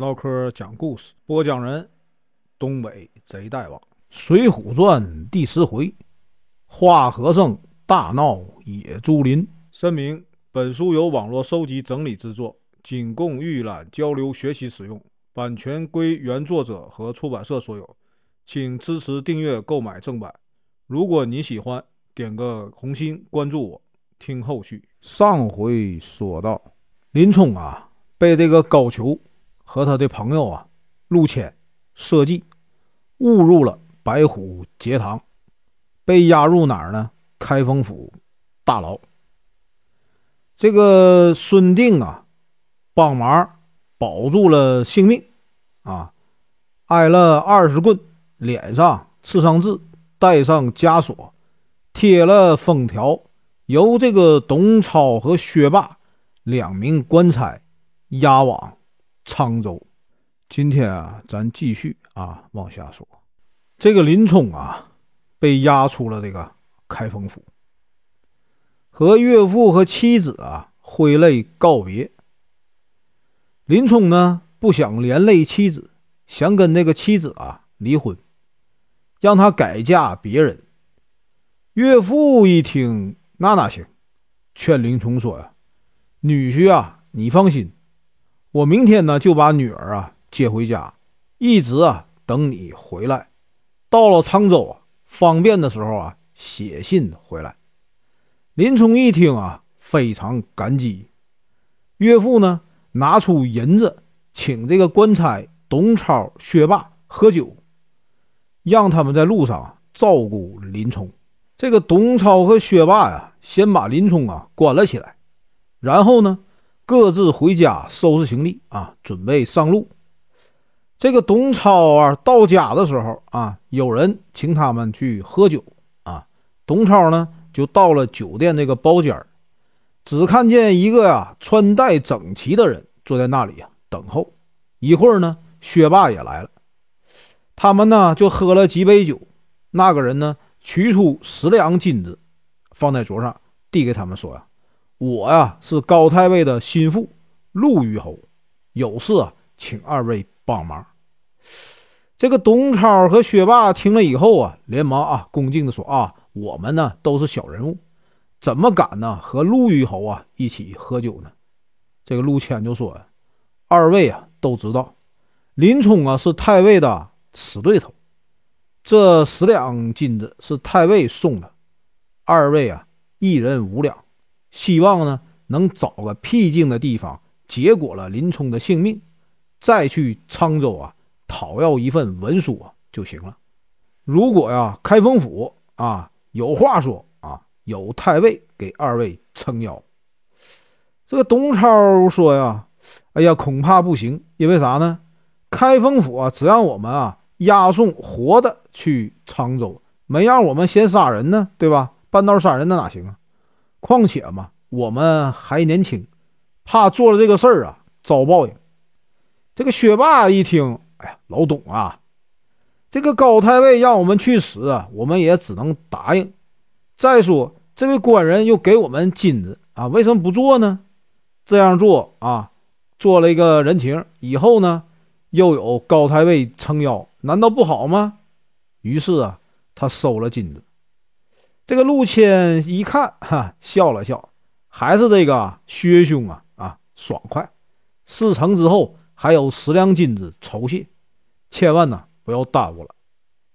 唠嗑讲故事，播讲人：东北贼大王，《水浒传》第十回：花和尚大闹野猪林。声明：本书由网络收集整理制作，仅供预览、交流、学习使用，版权归原作者和出版社所有，请支持订阅、购买正版。如果你喜欢，点个红心，关注我，听后续。上回说到，林冲啊，被这个高俅和他的朋友啊陆谦设计，误入了白虎节堂，被押入哪儿呢？开封府大牢。这个孙定啊，帮忙保住了性命，啊，挨了二十棍，脸上刺上字，带上枷锁，贴了封条。由这个董超和薛霸两名官差押往沧州。今天啊，咱继续啊往下说。这个林冲啊，被押出了这个开封府，和岳父和妻子啊挥泪告别。林冲呢，不想连累妻子，想跟那个妻子啊离婚，让他改嫁别人。岳父一听。那哪行？劝林冲说呀：“女婿啊，你放心，我明天呢就把女儿啊接回家，一直啊等你回来。到了沧州啊，方便的时候啊写信回来。”林冲一听啊，非常感激。岳父呢拿出银子，请这个官差董超、薛霸喝酒，让他们在路上照顾林冲。这个董超和薛霸呀，先把林冲啊关了起来，然后呢，各自回家收拾行李啊，准备上路。这个董超啊到家的时候啊，有人请他们去喝酒啊，董超呢就到了酒店那个包间只看见一个呀穿戴整齐的人坐在那里呀等候。一会儿呢，薛霸也来了，他们呢就喝了几杯酒，那个人呢。取出十两金子，放在桌上，递给他们说：“呀，我呀是高太尉的心腹陆虞侯，有事啊，请二位帮忙。”这个董超和薛霸听了以后啊，连忙啊恭敬的说：“啊，我们呢都是小人物，怎么敢呢和陆虞侯啊一起喝酒呢？”这个陆谦就说：“二位啊都知道，林冲啊是太尉的死对头。”这十两金子是太尉送的，二位啊，一人五两，希望呢能找个僻静的地方，结果了林冲的性命，再去沧州啊讨要一份文书啊就行了。如果呀开封府啊有话说啊，有太尉给二位撑腰。这个董超说呀，哎呀，恐怕不行，因为啥呢？开封府啊，只让我们啊。押送活的去沧州，没让我们先杀人呢，对吧？半道杀人那哪行啊？况且嘛，我们还年轻，怕做了这个事儿啊遭报应。这个薛霸一听，哎呀，老董啊，这个高太尉让我们去死啊，我们也只能答应。再说这位官人又给我们金子啊，为什么不做呢？这样做啊，做了一个人情，以后呢？又有高太尉撑腰，难道不好吗？于是啊，他收了金子。这个陆谦一看，哈，笑了笑，还是这个薛兄啊啊，爽快。事成之后还有十两金子酬谢，千万呢不要耽误了。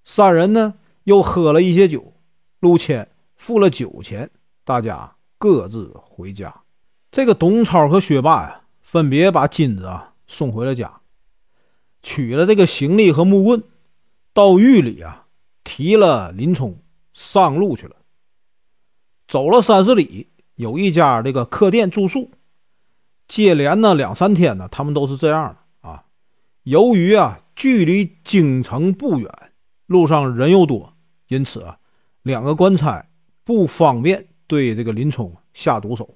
三人呢又喝了一些酒，陆谦付了酒钱，大家各自回家。这个董超和薛霸呀，分别把金子啊送回了家。取了这个行李和木棍，到狱里啊，提了林冲上路去了。走了三十里，有一家这个客店住宿。接连呢两三天呢，他们都是这样的啊。由于啊距离京城不远，路上人又多，因此啊两个官差不方便对这个林冲下毒手。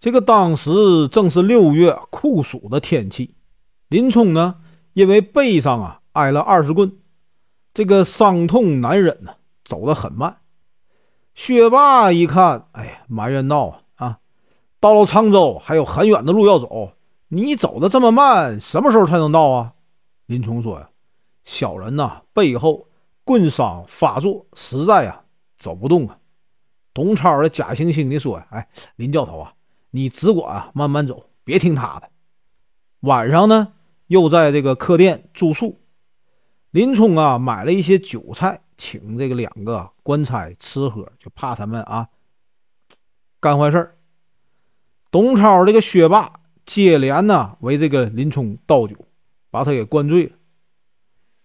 这个当时正是六月酷暑的天气，林冲呢。因为背上啊挨了二十棍，这个伤痛难忍呢，走得很慢。薛霸一看，哎呀，埋怨道啊，到了沧州还有很远的路要走，你走的这么慢，什么时候才能到啊？”林冲说：“呀，小人呐，背后棍伤发作，实在呀走不动啊。”董超的假惺惺地说：“哎，林教头啊，你只管啊慢慢走，别听他的。”晚上呢，又在这个客店住宿。林冲啊，买了一些酒菜，请这个两个官差吃喝，就怕他们啊干坏事儿董超这个薛霸接连呢为这个林冲倒酒，把他给灌醉了。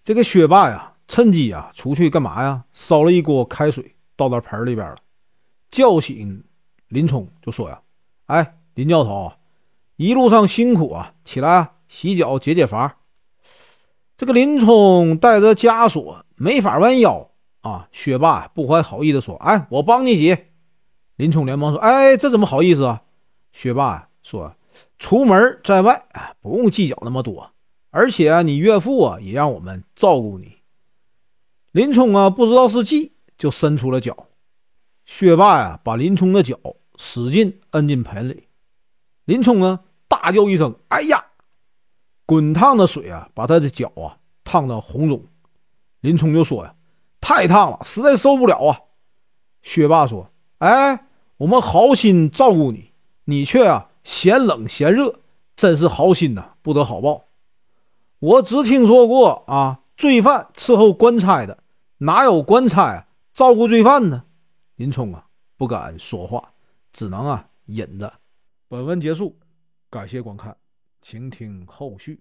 这个薛霸呀，趁机啊出去干嘛呀？烧了一锅开水倒到盆里边了，叫醒林冲就说呀：“哎，林教头，一路上辛苦啊，起来洗脚解解乏。”这个林冲带着枷锁，没法弯腰啊！薛霸不怀好意的说：“哎，我帮你洗。”林冲连忙说：“哎，这怎么好意思啊？”薛霸说：“出门在外，不用计较那么多。而且啊，你岳父啊，也让我们照顾你。”林冲啊，不知道是计，就伸出了脚。薛霸呀，把林冲的脚使劲摁进盆里。林冲啊，大叫一声：“哎呀！”滚烫的水啊，把他的脚啊烫得红肿。林冲就说呀：“太烫了，实在受不了啊！”薛霸说：“哎，我们好心照顾你，你却啊嫌冷嫌热，真是好心呐，不得好报。我只听说过啊，罪犯伺候官差的，哪有官差照顾罪犯呢？”林冲啊不敢说话，只能啊忍着。本文结束，感谢观看。请听后续。